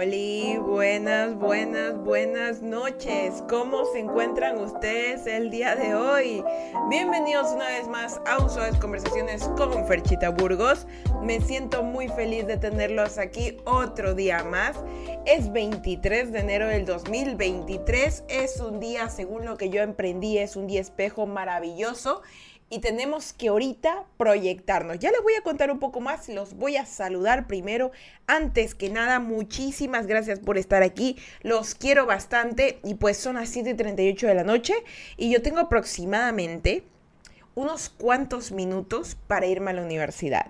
Oli, buenas, buenas, buenas noches. ¿Cómo se encuentran ustedes el día de hoy? Bienvenidos una vez más a un Suaves Conversaciones con Ferchita Burgos. Me siento muy feliz de tenerlos aquí otro día más. Es 23 de enero del 2023. Es un día, según lo que yo emprendí, es un día espejo maravilloso y tenemos que ahorita proyectarnos. Ya les voy a contar un poco más, los voy a saludar primero. Antes que nada, muchísimas gracias por estar aquí. Los quiero bastante y pues son las 7:38 de la noche y yo tengo aproximadamente unos cuantos minutos para irme a la universidad.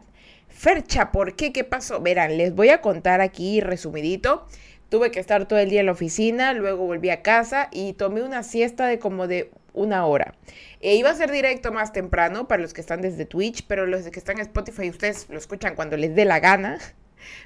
Fercha, ¿por qué? ¿Qué pasó? Verán, les voy a contar aquí resumidito. Tuve que estar todo el día en la oficina, luego volví a casa y tomé una siesta de como de una hora. E iba a ser directo más temprano para los que están desde Twitch, pero los que están en Spotify ustedes lo escuchan cuando les dé la gana.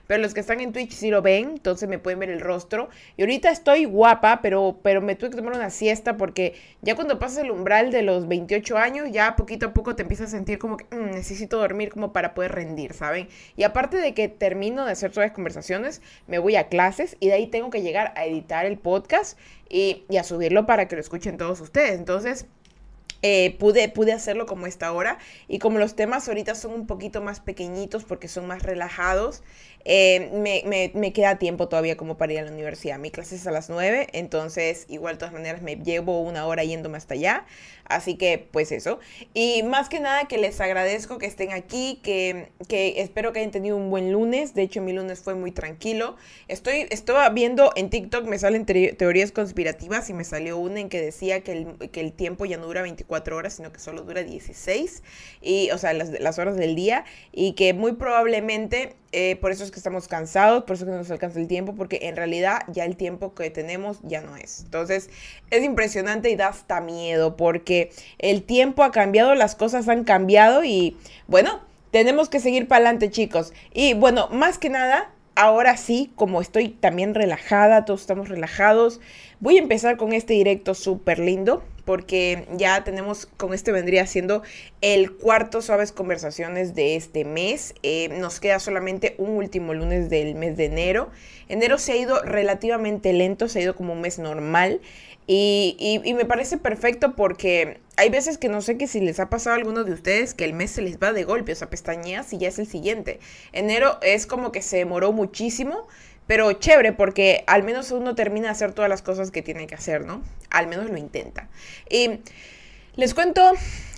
Pero los que están en Twitch sí lo ven, entonces me pueden ver el rostro. Y ahorita estoy guapa, pero, pero me tuve que tomar una siesta porque ya cuando pasas el umbral de los 28 años, ya poquito a poco te empiezas a sentir como que mm, necesito dormir como para poder rendir, ¿saben? Y aparte de que termino de hacer todas las conversaciones, me voy a clases y de ahí tengo que llegar a editar el podcast y, y a subirlo para que lo escuchen todos ustedes. Entonces... Eh, pude, pude hacerlo como esta hora y como los temas ahorita son un poquito más pequeñitos porque son más relajados, eh, me, me, queda tiempo todavía como para ir a la universidad. Mi clase es a las 9, entonces igual de todas maneras me llevo una hora yéndome hasta allá. Así que pues eso. Y más que nada que les agradezco que estén aquí, que, que espero que hayan tenido un buen lunes. De hecho mi lunes fue muy tranquilo. Estoy, estaba viendo en TikTok, me salen teorías conspirativas y me salió una en que decía que el, que el tiempo ya no dura 24 horas, sino que solo dura 16. Y, o sea, las, las horas del día. Y que muy probablemente eh, por eso es que estamos cansados, por eso es que nos alcanza el tiempo, porque en realidad ya el tiempo que tenemos ya no es. Entonces es impresionante y da hasta miedo, porque el tiempo ha cambiado, las cosas han cambiado y bueno, tenemos que seguir para adelante chicos. Y bueno, más que nada, ahora sí, como estoy también relajada, todos estamos relajados, voy a empezar con este directo súper lindo porque ya tenemos, con este vendría siendo el cuarto Suaves Conversaciones de este mes. Eh, nos queda solamente un último lunes del mes de enero. Enero se ha ido relativamente lento, se ha ido como un mes normal. Y, me parece perfecto porque hay veces que no sé que si les ha pasado a alguno de ustedes que el mes se les va de golpe, o sea, pestañeas y ya es el siguiente. Enero es como que se demoró muchísimo, pero chévere porque al menos uno termina de hacer todas las cosas que tiene que hacer, ¿no? Al menos lo intenta. Y les cuento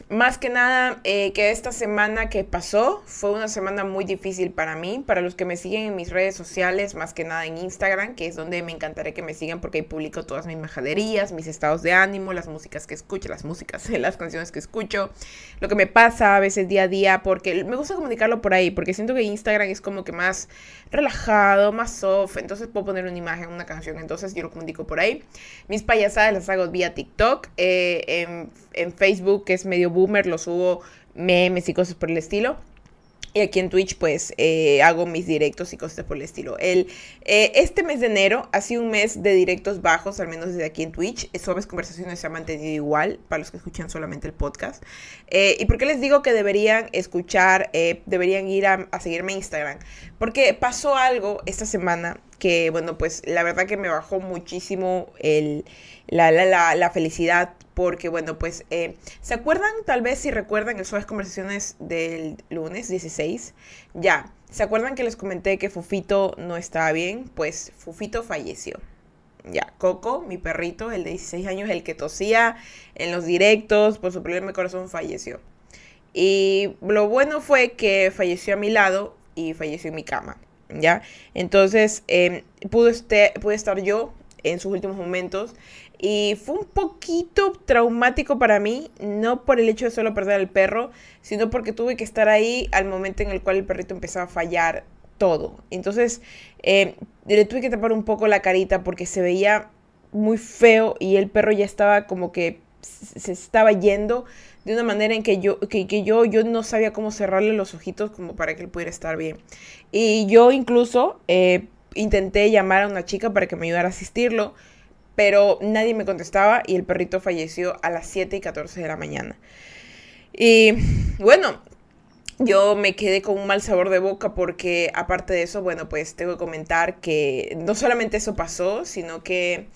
más que nada eh, que esta semana que pasó fue una semana muy difícil para mí, para los que me siguen en mis redes sociales, más que nada en Instagram, que es donde me encantaría que me sigan porque ahí publico todas mis majaderías, mis estados de ánimo, las músicas que escucho, las músicas, las canciones que escucho, lo que me pasa a veces día a día, porque me gusta comunicarlo por ahí, porque siento que Instagram es como que más relajado, más soft, entonces puedo poner una imagen, una canción, entonces yo lo comunico por ahí. Mis payasadas las hago vía TikTok, eh, en, en Facebook, que es medio boomer, lo subo memes y cosas por el estilo. Y aquí en Twitch, pues, eh, hago mis directos y cosas por el estilo. El, eh, este mes de enero ha sido un mes de directos bajos, al menos desde aquí en Twitch. Suaves Conversaciones se ha mantenido igual, para los que escuchan solamente el podcast. Eh, ¿Y por qué les digo que deberían escuchar, deberían ir a, seguirme en Instagram? Porque pasó algo esta semana que, bueno, pues, la verdad que me bajó muchísimo el la, la, la, felicidad, porque bueno, pues, eh, ¿se acuerdan tal vez si recuerdan el Suaves Conversaciones del lunes 16? Ya, ¿se acuerdan que les comenté que Fufito no estaba bien? Pues Fufito falleció. Ya, Coco, mi perrito, el de 16 años, el que tosía en los directos por su problema corazón, falleció. Y lo bueno fue que falleció a mi lado y falleció en mi cama. ¿Ya? Entonces, eh, este, pude estar yo en sus últimos momentos y fue un poquito traumático para mí, no por el hecho de solo perder al perro, sino porque tuve que estar ahí al momento en el cual el perrito empezaba a fallar todo. Entonces eh, le tuve que tapar un poco la carita porque se veía muy feo y el perro ya estaba como que se estaba yendo de una manera en que yo, que, yo, yo no sabía cómo cerrarle los ojitos como para que él pudiera estar bien. Y yo incluso eh, intenté llamar a una chica para que me ayudara a asistirlo pero nadie me contestaba y el perrito falleció a las 7 y 14 de la mañana. Y bueno, yo me quedé con un mal sabor de boca porque aparte de eso, bueno, pues tengo que comentar que no solamente eso pasó, sino que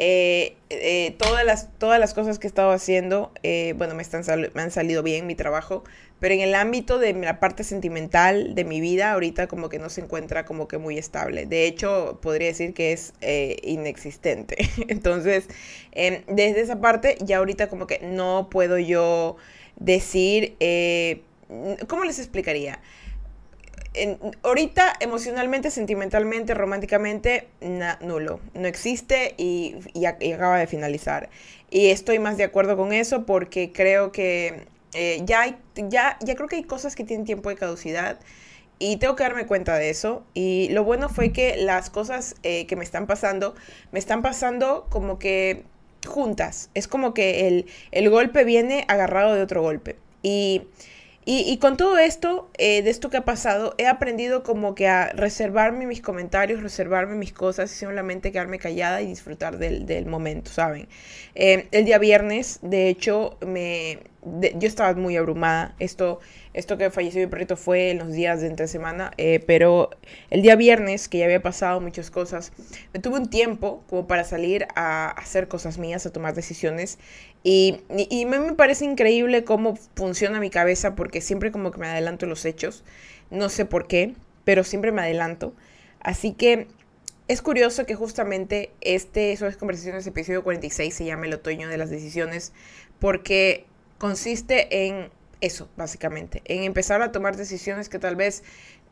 eh, eh, todas, las, todas las cosas que he estado haciendo, eh, bueno, me, están me han salido bien mi trabajo, pero en el ámbito de la parte sentimental de mi vida, ahorita como que no se encuentra como que muy estable. De hecho, podría decir que es inexistente. Entonces, em, desde esa parte, ya ahorita como que no puedo yo decir ¿Cómo les explicaría? Ahorita emocionalmente, sentimentalmente, románticamente, nulo. No existe y, acaba de finalizar. Y estoy más de acuerdo con eso porque creo que eh, ya, hay, ya, ya creo que hay cosas que tienen tiempo de caducidad. Y tengo que darme cuenta de eso. Y lo bueno fue que las cosas eh, que me están pasando, me están pasando como que juntas. Es como que el, el golpe viene agarrado de otro golpe. Y y, con todo esto, eh, de esto que ha pasado, he aprendido como que a reservarme mis comentarios, reservarme mis cosas y solamente quedarme callada y disfrutar del, momento, ¿saben? Eh, el día viernes, de hecho, me, yo estaba muy abrumada. Esto, esto que falleció mi perrito fue en los días de entre semana, eh, pero el día viernes, que ya había pasado muchas cosas, me tuve un tiempo como para salir a hacer cosas mías, a tomar decisiones. Y, y, me parece increíble cómo funciona mi cabeza, porque siempre como que me adelanto los hechos. No sé por qué, pero siempre me adelanto. Así que es curioso que justamente este, esas conversaciones, episodio 46, se llama El otoño de las decisiones, porque consiste en eso, básicamente, en empezar a tomar decisiones que tal vez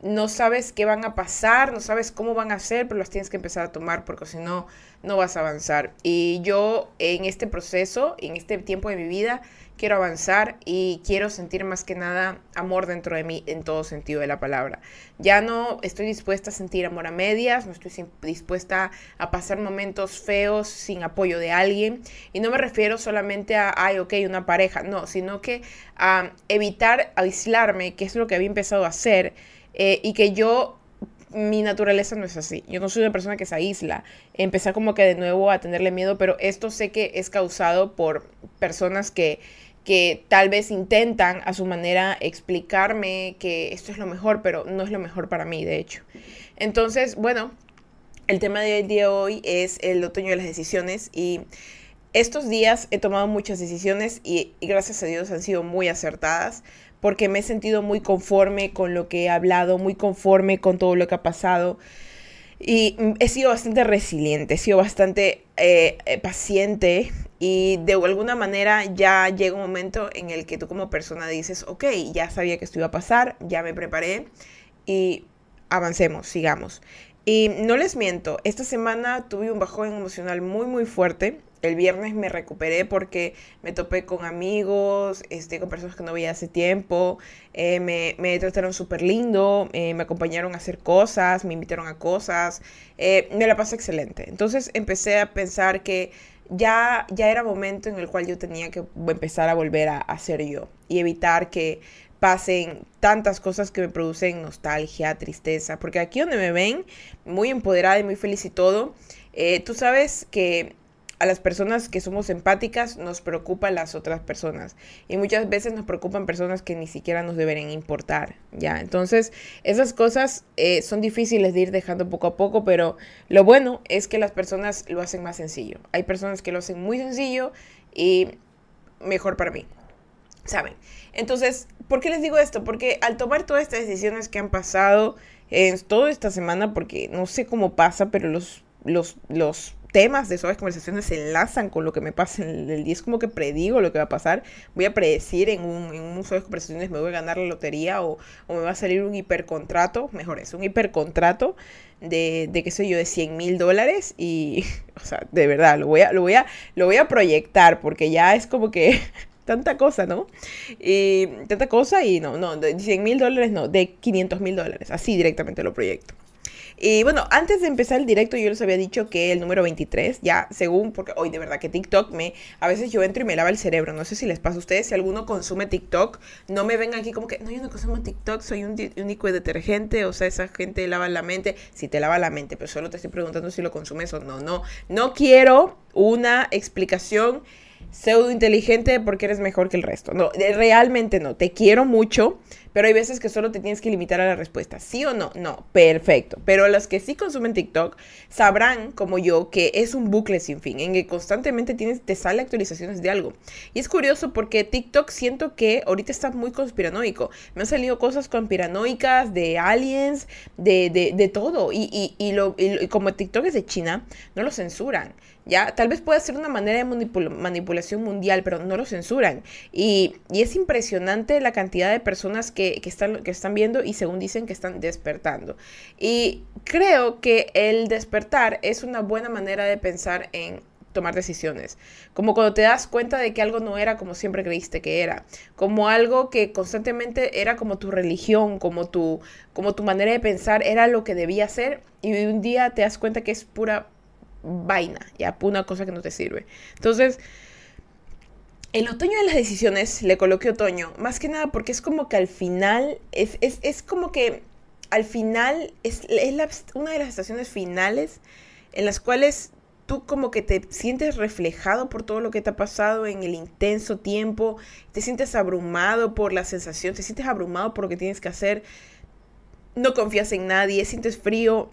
no sabes qué van a pasar, no sabes cómo van a ser, pero las tienes que empezar a tomar porque si no, no vas a avanzar. Y yo en este proceso, en este tiempo de mi vida, quiero avanzar y quiero sentir más que nada amor dentro de mí en todo sentido de la palabra. Ya no estoy dispuesta a sentir amor a medias, no estoy dispuesta a pasar momentos feos sin apoyo de alguien. Y no me refiero solamente a, ay, ok, una pareja, no, sino que a evitar aislarme, que es lo que había empezado a hacer, eh, y que yo mi naturaleza no es así. Yo no soy una persona que se aísla. Empezar como que de nuevo a tenerle miedo, pero esto sé que es causado por personas que que tal vez intentan a su manera explicarme que esto es lo mejor, pero no es lo mejor para mí, de hecho. Entonces, bueno, el tema día de hoy es el otoño de las decisiones y estos días he tomado muchas decisiones y, gracias a Dios han sido muy acertadas porque me he sentido muy conforme con lo que he hablado, muy conforme con todo lo que ha pasado. Y he sido bastante resiliente, he sido bastante eh, eh, paciente y de alguna manera ya llega un momento en el que tú como persona dices, ok, ya sabía que esto iba a pasar, ya me preparé y avancemos, sigamos. Y no les miento, esta semana tuve un bajón emocional muy muy fuerte. El viernes me recuperé porque me topé con amigos, este, con personas que no veía hace tiempo, eh, me, me, trataron súper lindo, eh, me acompañaron a hacer cosas, me invitaron a cosas, eh, me la pasé excelente. Entonces empecé a pensar que ya, ya era momento en el cual yo tenía que empezar a volver a, ser yo y evitar que pasen tantas cosas que me producen nostalgia, tristeza, porque aquí donde me ven, muy empoderada y muy feliz y todo, tú sabes que a las personas que somos empáticas nos preocupan las otras personas y muchas veces nos preocupan personas que ni siquiera nos deberían importar, ¿ya? Entonces, esas cosas eh, son difíciles de ir dejando poco a poco, pero lo bueno es que las personas lo hacen más sencillo. Hay personas que lo hacen muy sencillo y mejor para mí, ¿saben? Entonces, ¿por qué les digo esto? Porque al tomar todas estas decisiones que han pasado en toda esta semana, porque no sé cómo pasa, pero los, los, los temas de suaves conversaciones se enlazan con lo que me pasa en el día. Es como que predigo lo que va a pasar. Voy a predecir en un, en un suaves conversaciones me voy a ganar la lotería o, o, me va a salir un hipercontrato, mejor es un hipercontrato de, de qué sé yo, de 100 mil dólares y, o sea, de verdad, lo voy a, lo voy a, lo voy a proyectar porque ya es como que tanta cosa, ¿no? Y tanta cosa y no, no, de 100 mil dólares no, de 500 mil dólares, así directamente lo proyecto. Y bueno, antes de empezar el directo yo les había dicho que el número 23, ya según, porque hoy de verdad que TikTok me, a veces yo entro y me lava el cerebro, no sé si les pasa a ustedes, si alguno consume TikTok, no me ven aquí como que, no, yo no consumo TikTok, soy un único detergente, o sea, esa gente lava la mente, si te lava la mente, pero solo te estoy preguntando si lo consumes o no, no, no quiero una explicación pseudo inteligente porque eres mejor que el resto. No, realmente no. Te quiero mucho, pero hay veces que solo te tienes que limitar a la respuesta, sí o no, no, perfecto. Pero los que sí consumen TikTok sabrán, como yo, que es un bucle sin fin, en que constantemente tienes, te sale actualizaciones de algo. Y es curioso porque TikTok siento que ahorita está muy conspiranoico. Me han salido cosas conspiranoicas de aliens, de, de, todo. Y, y, lo, y como TikTok es de China, no lo censuran. ¿ya? Tal vez pueda ser una manera de manipulación mundial, pero no lo censuran. Y, es impresionante la cantidad de personas que, están, que están viendo y según dicen que están despertando. Y creo que el despertar es una buena manera de pensar en tomar decisiones. Como cuando te das cuenta de que algo no era como siempre creíste que era. Como algo que constantemente era como tu religión, como tu, como tu manera de pensar era lo que debía ser. Y un día te das cuenta que es pura vaina, ya, una cosa que no te sirve. Entonces, el otoño de las decisiones le coloqué otoño, más que nada porque es como que al final, es, es, como que al final es, es una de las estaciones finales en las cuales tú como que te sientes reflejado por todo lo que te ha pasado en el intenso tiempo, te sientes abrumado por la sensación, te sientes abrumado por lo que tienes que hacer, no confías en nadie, sientes frío.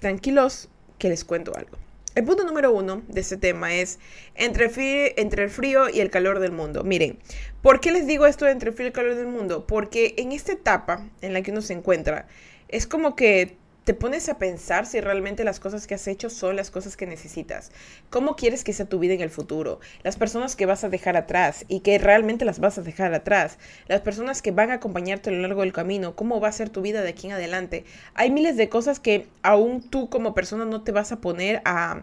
Tranquilos, que les cuento algo. El punto número uno de este tema es entre, el frío y el calor del mundo. Miren, ¿por qué les digo esto de entre el frío y el calor del mundo? Porque en esta etapa en la que uno se encuentra, es como que te pones a pensar si realmente las cosas que has hecho son las cosas que necesitas. ¿Cómo quieres que sea tu vida en el futuro? Las personas que vas a dejar atrás y que realmente las vas a dejar atrás. Las personas que van a acompañarte a lo largo del camino. ¿Cómo va a ser tu vida de aquí en adelante? Hay miles de cosas que aún tú como persona no te vas a poner a,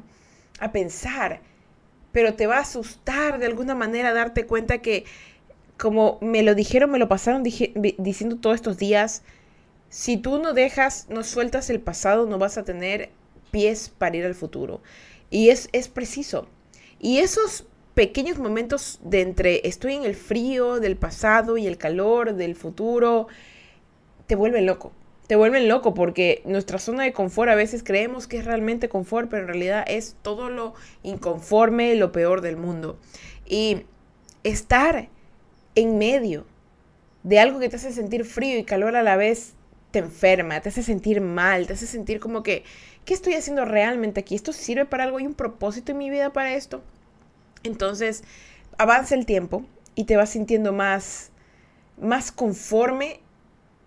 a pensar, pero te va a asustar de alguna manera darte cuenta que como me lo dijeron, me lo pasaron diciendo todos estos días, si tú no dejas, no sueltas el pasado, no vas a tener pies para ir al futuro. Y es, es preciso. Y esos pequeños momentos de entre estoy en el frío del pasado y el calor del futuro, te vuelven loco. Te vuelven loco porque nuestra zona de confort a veces creemos que es realmente confort, pero en realidad es todo lo inconforme, lo peor del mundo. Y estar en medio de algo que te hace sentir frío y calor a la vez te enferma, te hace sentir mal, te hace sentir como que, ¿qué estoy haciendo realmente aquí? ¿Esto sirve para algo? ¿Hay un propósito en mi vida para esto? Entonces, avanza el tiempo y te vas sintiendo más, más conforme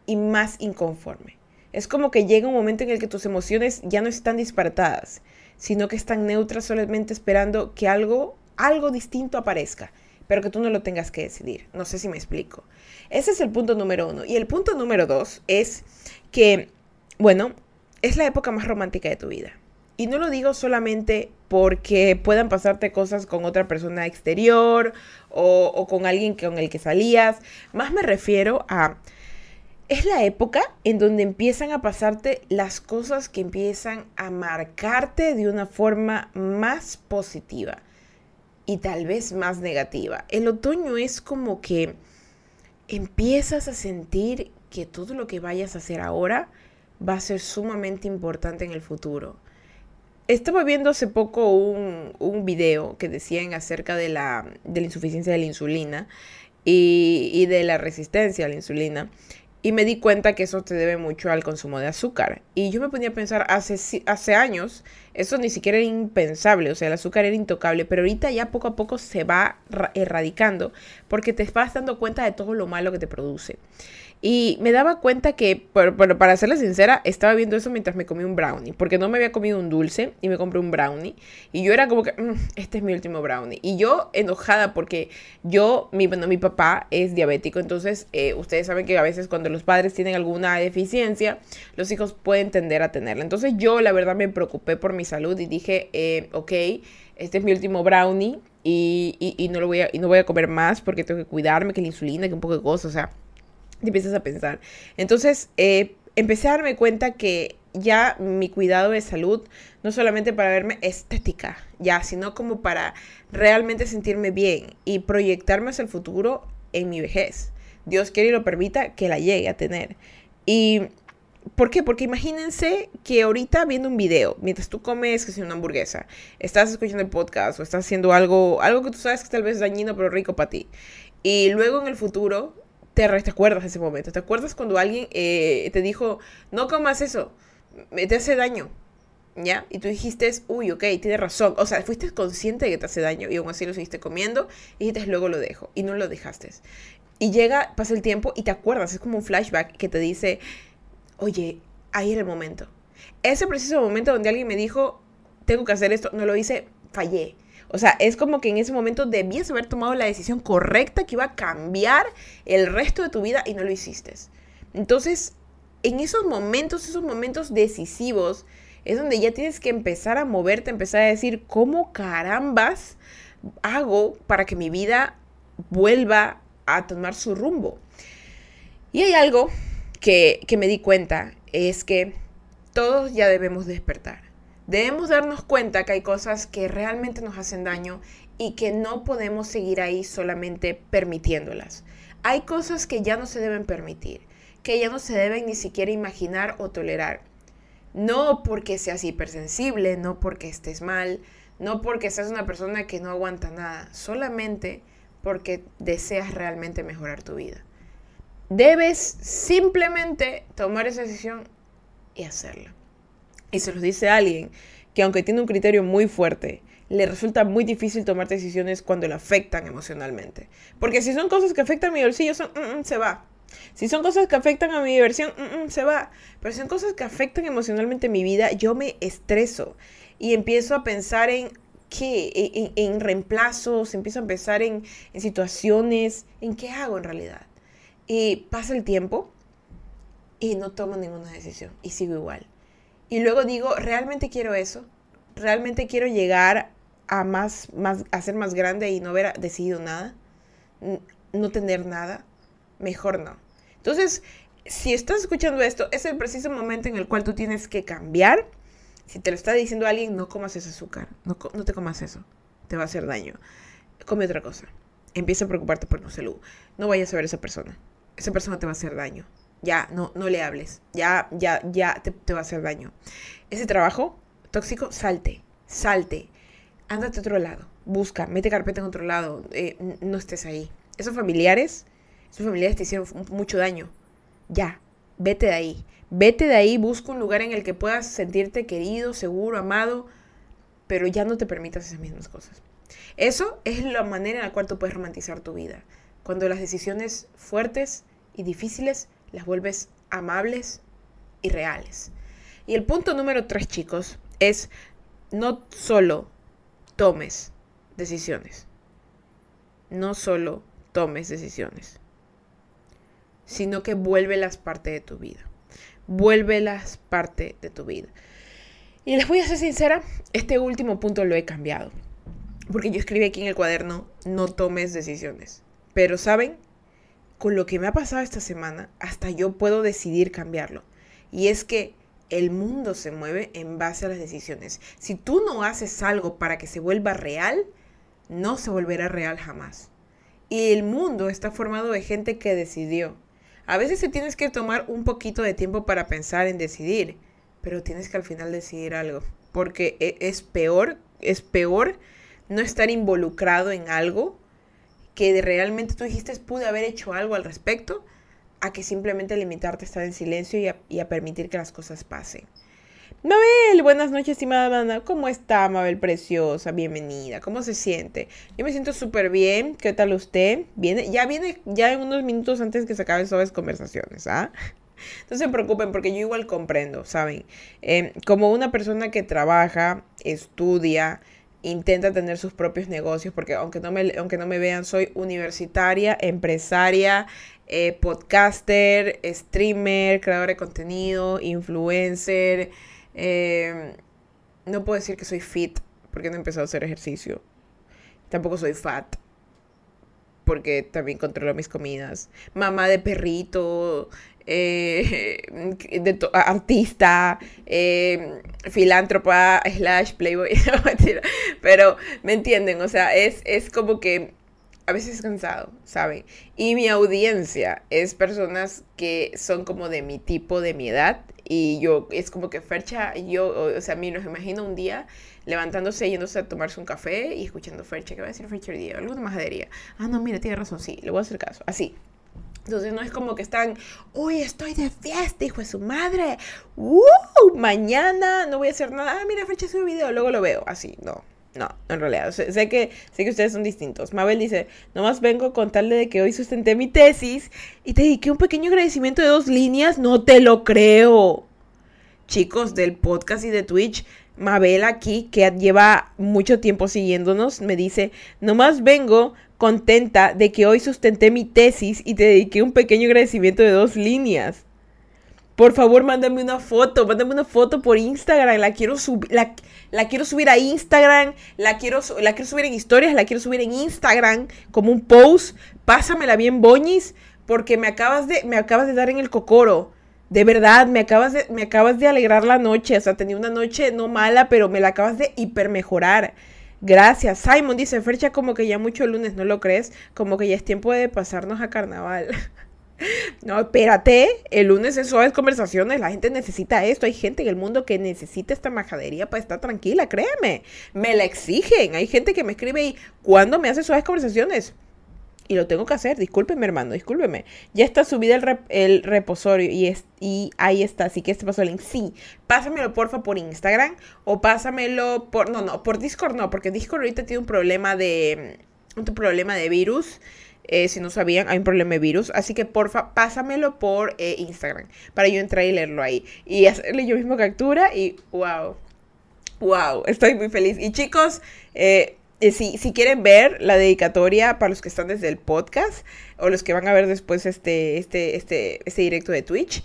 y más inconforme. Es como que llega un momento en el que tus emociones ya no están disparatadas, sino que están neutras solamente esperando que algo, algo distinto aparezca pero que tú no lo tengas que decidir. No sé si me explico. Ese es el punto número uno. Y el punto número dos es que, bueno, es la época más romántica de tu vida. Y no lo digo solamente porque puedan pasarte cosas con otra persona exterior o, con alguien con el que salías. Más me refiero a es la época en donde empiezan a pasarte las cosas que empiezan a marcarte de una forma más positiva y tal vez más negativa. El otoño es como que empiezas a sentir que todo lo que vayas a hacer ahora va a ser sumamente importante en el futuro. Estaba viendo hace poco un, un video que decían acerca de la, de la insuficiencia de la insulina y, y de la resistencia a la insulina. Y me di cuenta que eso te debe mucho al consumo de azúcar. Y yo me ponía a pensar, hace, hace años, eso ni siquiera era impensable, o sea, el azúcar era intocable, pero ahorita ya poco a poco se va erradicando porque te vas dando cuenta de todo lo malo que te produce. Y me daba cuenta que, bueno, para serle sincera, estaba viendo eso mientras me comí un brownie, porque no me había comido un dulce y me compré un brownie. Y yo era como que, mm, este es mi último brownie. Y yo enojada porque yo, mi, bueno, mi papá es diabético, entonces eh, ustedes saben que a veces cuando los padres tienen alguna deficiencia, los hijos pueden tender a tenerla. Entonces yo la verdad me preocupé por mi salud y dije, eh, ok, este es mi último brownie y, y, no lo voy a, y no voy a comer más porque tengo que cuidarme, que la insulina, que un poco de cosas, o sea empiezas a pensar. Entonces, eh, empecé a darme cuenta que ya mi cuidado de salud, no solamente para verme estética, ya, sino como para realmente sentirme bien y proyectarme hacia el futuro en mi vejez. Dios quiere y lo permita que la llegue a tener. Y ¿Por qué? Porque imagínense que ahorita viendo un video, mientras tú comes, que sea una hamburguesa, estás escuchando el podcast o estás haciendo algo, algo que tú sabes que tal vez es dañino pero rico para ti. Y luego en el futuro te, te acuerdas de ese momento. ¿Te acuerdas cuando alguien eh, te dijo, no comas eso, te hace daño? ¿Ya? Y tú dijiste, uy, ok, tiene razón. O sea, fuiste consciente de que te hace daño y aún así lo seguiste comiendo y dijiste, luego lo dejo. Y no lo dejaste. Y llega, pasa el tiempo y te acuerdas, es como un flashback que te dice, oye, ahí era el momento. Ese preciso momento donde alguien me dijo, tengo que hacer esto, no lo hice, fallé. O sea, es como que en ese momento debías haber tomado la decisión correcta que iba a cambiar el resto de tu vida y no lo hiciste. Entonces, en esos momentos, esos momentos decisivos, es donde ya tienes que empezar a moverte, empezar a decir, ¿cómo carambas hago para que mi vida vuelva a tomar su rumbo? Y hay algo que, que me di cuenta, es que todos ya debemos despertar. Debemos darnos cuenta que hay cosas que realmente nos hacen daño y que no podemos seguir ahí solamente permitiéndolas. Hay cosas que ya no se deben permitir, que ya no se deben ni siquiera imaginar o tolerar. No porque seas hipersensible, no porque estés mal, no porque seas una persona que no aguanta nada, solamente porque deseas realmente mejorar tu vida. Debes simplemente tomar esa decisión y hacerla. Y se los dice alguien que aunque tiene un criterio muy fuerte, le resulta muy difícil tomar decisiones cuando le afectan emocionalmente. Porque si son cosas que afectan a mi bolsillo, mm, mm, se va. Si son cosas que afectan a mi diversión, mm, se va. Pero si son cosas que afectan emocionalmente mi vida, yo me estreso y empiezo a pensar en qué, en reemplazos, empiezo a pensar en, en situaciones, en qué hago en realidad. Y pasa el tiempo y no tomo ninguna decisión y sigo igual. Y luego digo, ¿realmente quiero eso? ¿Realmente quiero llegar a, más, más, a ser más grande y no haber decidido nada? ¿No tener nada? Mejor no. Entonces, si estás escuchando esto, es el preciso momento en el cual tú tienes que cambiar. Si te lo está diciendo alguien, no comas ese azúcar, no, no te comas eso, te va a hacer daño. Come otra cosa. Empieza a preocuparte por tu salud. No vayas a ver a esa persona. Esa persona te va a hacer daño ya, no, no le hables, ya, ya, ya te, va a hacer daño. Ese trabajo tóxico, salte, salte, ándate a otro lado, busca, mete carpeta en otro lado, eh, no estés ahí. Esos familiares, esos familiares te hicieron mucho daño, ya, vete de ahí, vete de ahí, busca un lugar en el que puedas sentirte querido, seguro, amado, pero ya no te permitas esas mismas cosas. Eso es la manera en la cual tú puedes romantizar tu vida. Cuando las decisiones fuertes y difíciles las vuelves amables y reales. Y el punto número tres, chicos, es no solo tomes decisiones, no solo tomes decisiones, sino que vuélvelas parte de tu vida. Vuélvelas parte de tu vida. Y les voy a ser sincera, este último punto lo he cambiado. Porque yo escribí aquí en el cuaderno, no tomes decisiones. Pero, ¿saben? Con lo que me ha pasado esta semana, hasta yo puedo decidir cambiarlo. Y es que el mundo se mueve en base a las decisiones. Si tú no haces algo para que se vuelva real, no se volverá real jamás. Y el mundo está formado de gente que decidió. A veces te tienes que tomar un poquito de tiempo para pensar en decidir, pero tienes que al final decidir algo, porque e, es peor, es peor no estar involucrado en algo que realmente tú dijiste pude haber hecho algo al respecto, a que simplemente limitarte a estar en silencio y a, permitir que las cosas pasen. Mabel, buenas noches, estimada Ana. ¿Cómo está, Mabel Preciosa? Bienvenida. ¿Cómo se siente? Yo me siento súper bien. ¿Qué tal usted? Viene, ya viene, ya en unos minutos antes que se acaben las conversaciones, ¿ah? No se preocupen porque yo igual comprendo, ¿saben? Em, como una persona que trabaja, estudia, intenta tener sus propios negocios, porque aunque no me, aunque no me vean, soy universitaria, empresaria, eh, podcaster, streamer, creador de contenido, influencer. Eh, no puedo decir que soy fit, porque no he empezado a hacer ejercicio. Tampoco soy fat, porque también controlo mis comidas. Mamá de perrito, eh, artista, eh, filántropa, slash playboy, pero me entienden, o sea, es, es como que a veces es cansado, ¿saben? Y mi audiencia es personas que son como de mi tipo, de mi edad, y yo, es como que Fercha, yo, o sea, a mí nos imagino un día levantándose, yéndose a tomarse un café y escuchando Fercha, ¿qué va a decir Fercha hoy día? Algo de majadería. Ah, no, mira, tiene razón, sí, le voy a hacer caso, así. Entonces no es como que están, uy, estoy de fiesta, hijo de su madre. ¡Uh! Mañana no voy a hacer nada. Ah, mira, fecha un video, luego lo veo. Así, no. No, en realidad, sé, que, sé que ustedes son distintos. Mabel dice, nomás vengo a contarle de que hoy sustenté mi tesis y te dediqué un pequeño agradecimiento de dos líneas. No te lo creo. Chicos del podcast y de Twitch, Mabel aquí, que lleva mucho tiempo siguiéndonos, me dice, nomás vengo contenta de que hoy sustenté mi tesis y te dediqué un pequeño agradecimiento de dos líneas. Por favor, mándame una foto, mándame una foto por Instagram, la quiero subir, la, quiero subir a Instagram, la quiero, la quiero subir en historias, la quiero subir en Instagram como un post, pásamela bien boñis, porque me acabas de, me acabas de dar en el cocoro. De verdad, me acabas de, me acabas de alegrar la noche. O sea, tenía una noche no mala, pero me la acabas de hiper mejorar. Gracias. Simon dice, Fercha, como que ya mucho lunes, ¿no lo crees? Como que ya es tiempo de pasarnos a carnaval. no, espérate, el lunes es suaves conversaciones, la gente necesita esto, hay gente en el mundo que necesita esta majadería para estar tranquila, créeme, me la exigen, hay gente que me escribe y, ¿cuándo me hace suaves conversaciones? y lo tengo que hacer. Discúlpeme, hermano, discúlpeme. Ya está subido el, el reposorio y, es, y ahí está. Así que este pasó el link. Sí, pásamelo porfa por Instagram o pásamelo por. No, no, por Discord no, porque Discord ahorita tiene un problema de. Un problema de virus. Eh, si no sabían, hay un problema de virus. Así que porfa, pásamelo por eh, Instagram para yo entrar y leerlo ahí. Y hacerle yo mismo captura y wow. Wow, estoy muy feliz. Y chicos, eh, si, si, quieren ver la dedicatoria para los que están desde el podcast o los que van a ver después este, este, este, este directo de Twitch,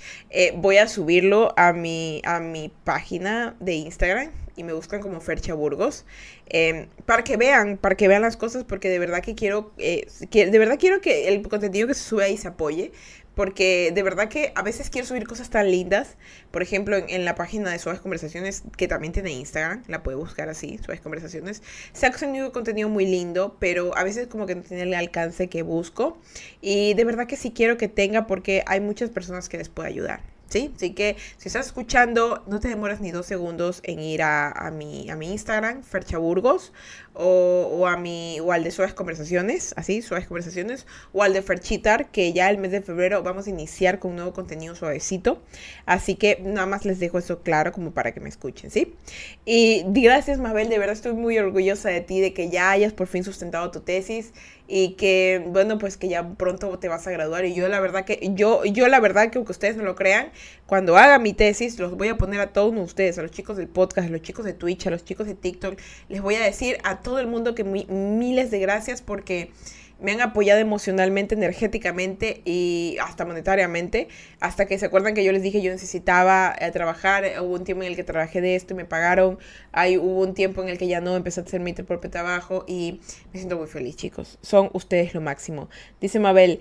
voy a subirlo a mi, a mi página de Instagram y me buscan como Fercha Burgos em, para que vean, para que vean las cosas porque de verdad que quiero, eh, que, de verdad quiero que el contenido que se sube ahí se apoye porque de verdad que a veces quiero subir cosas tan lindas. Por ejemplo, en, la página de Suaves Conversaciones, que también tiene Instagram, la puede buscar así, Suaves Conversaciones. Se ha un contenido muy lindo, pero a veces como que no tiene el alcance que busco. Y de verdad que sí quiero que tenga porque hay muchas personas que les puede ayudar. ¿Sí? Así que si estás escuchando, no te demoras ni dos segundos en ir a, mi, a mi Instagram, Ferchaburgos, o, o, a mi, o al de Suaves Conversaciones, así, Suaves Conversaciones, o al de Ferchitar, que ya el mes de febrero vamos a iniciar con un nuevo contenido suavecito. Así que nada más les dejo eso claro como para que me escuchen, ¿sí? Y gracias, Mabel, de verdad estoy muy orgullosa de ti, de que ya hayas por fin sustentado tu tesis y que bueno pues que ya pronto te vas a graduar y yo la verdad que yo yo la verdad que aunque ustedes no lo crean cuando haga mi tesis los voy a poner a todos ustedes a los chicos del podcast a los chicos de Twitch a los chicos de TikTok les voy a decir a todo el mundo que miles de gracias porque me han apoyado emocionalmente, energéticamente y hasta monetariamente, hasta que se acuerdan que yo les dije yo necesitaba eh, trabajar, hubo un tiempo en el que trabajé de esto y me pagaron, Hay, hubo un tiempo en el que ya no empecé a hacer mi propio trabajo y me siento muy feliz chicos, son ustedes lo máximo. Dice Mabel,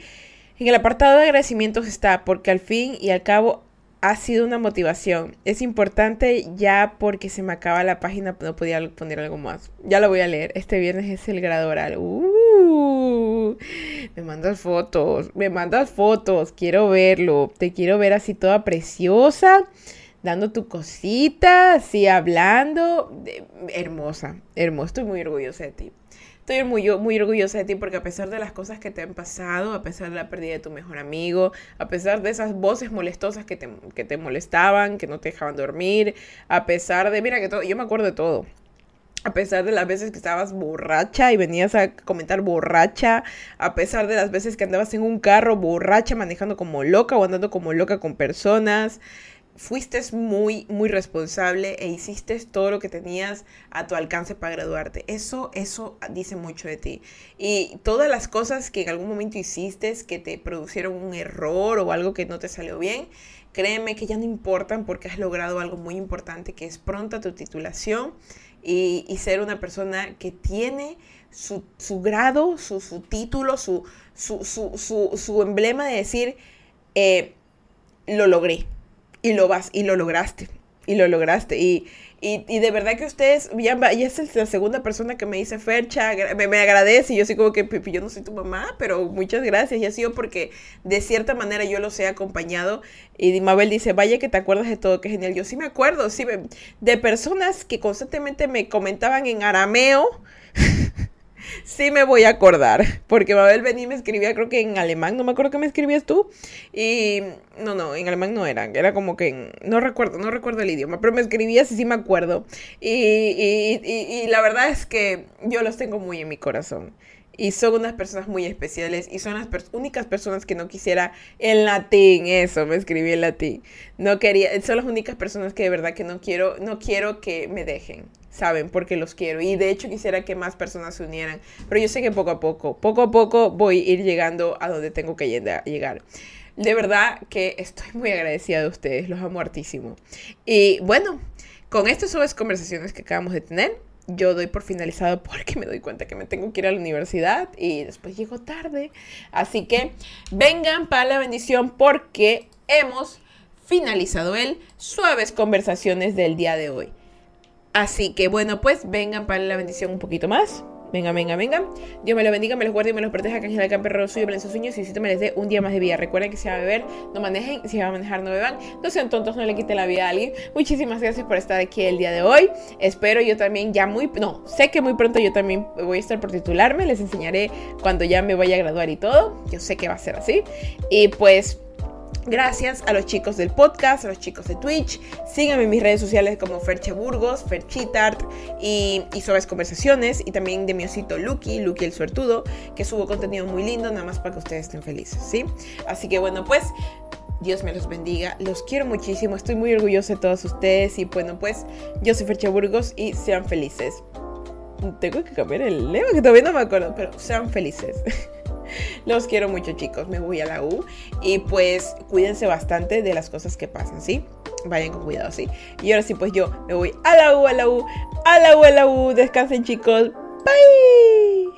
en el apartado de agradecimientos está, porque al fin y al cabo ha sido una motivación. Es importante ya porque se me acaba la página, no podía poner algo más. Ya lo voy a leer. Este viernes es el grado oral. Uh, me mandas fotos, me mandas fotos. Quiero verlo. Te quiero ver así toda preciosa, dando tu cosita, así hablando. hermosa, hermosa. Estoy muy orgullosa de ti. Estoy muy, muy orgullosa de ti porque a pesar de las cosas que te han pasado, a pesar de la pérdida de tu mejor amigo, a pesar de esas voces molestosas que te, que te molestaban, que no te dejaban dormir, a pesar de, mira que todo, yo me acuerdo de todo. A pesar de las veces que estabas borracha y venías a comentar borracha, a pesar de las veces que andabas en un carro borracha manejando como loca o andando como loca con personas, fuiste muy, muy responsable e hiciste todo lo que tenías a tu alcance para graduarte. Eso, eso dice mucho de ti. Y todas las cosas que en algún momento hiciste que te produjeron un error o algo que no te salió bien, créeme que ya no importan porque has logrado algo muy importante que es pronta tu titulación y, ser una persona que tiene su, grado, su, título, su, su, emblema de decir, eh, lo logré y lo vas y lo lograste y lo lograste y, y, de verdad que ustedes ya, ya es la segunda persona que me dice Fercha me, me agradece y yo soy como que yo no soy tu mamá pero muchas gracias y ha sido porque de cierta manera yo los he acompañado y Mabel dice vaya que te acuerdas de todo que genial yo sí me acuerdo sí de personas que constantemente me comentaban en arameo sí me voy a acordar, porque Mabel venía me escribía, creo que en alemán, no me acuerdo que me escribías tú, y no, no, en alemán no era, era como que, no recuerdo, no recuerdo el idioma, pero me escribías y sí me acuerdo, y la verdad es que yo los tengo muy en mi corazón. Y son unas personas muy especiales y son las únicas personas que no quisiera en latín, eso, me escribí en latín. No quería, son las únicas personas que de verdad que no quiero, no quiero que me dejen saben, porque los quiero. Y de hecho quisiera que más personas se unieran. Pero yo sé que poco a poco, poco a poco voy a ir llegando a donde tengo que llegar. De verdad que estoy muy agradecida de ustedes, los amo hartísimo. Y bueno, con estas suaves conversaciones que acabamos de tener, yo doy por finalizado porque me doy cuenta que me tengo que ir a la universidad y después llego tarde. Así que vengan para la bendición porque hemos finalizado el suaves conversaciones del día de hoy. Así que bueno, pues vengan para la bendición un poquito más. Venga, venga, venga. Dios me lo bendiga, me los guarde y me los proteja. Que Ángel Camperro suyo, en sus sueños y si me les dé un día más de vida. Recuerden que si va a beber, no manejen. Si va a manejar, no beban. No sean tontos, no le quiten la vida a alguien. Muchísimas gracias por estar aquí el día de hoy. Espero yo también ya muy... No, sé que muy pronto yo también voy a estar por titularme. Les enseñaré cuando ya me vaya a graduar y todo. Yo sé que va a ser así. Y pues Gracias a los chicos del podcast, a los chicos de Twitch. Síganme en mis redes sociales como Ferche Burgos, Ferchitart y, y Suaves Conversaciones. Y también de mi osito Lucky, Lucky el Suertudo, que subo contenido muy lindo, nada más para que ustedes estén felices, ¿sí? Así que bueno, pues Dios me los bendiga. Los quiero muchísimo. Estoy muy orgullosa de todos ustedes. Y bueno, pues yo soy Ferche Burgos y sean felices. Tengo que cambiar el lema que todavía no me acuerdo, pero sean felices. Los quiero mucho, chicos. Me voy a la U. Y pues cuídense bastante de las cosas que pasan, ¿sí? Vayan con cuidado, ¿sí? Y ahora sí, pues yo me voy a la U, a la U, a la U, a la U. Descansen, chicos. Bye.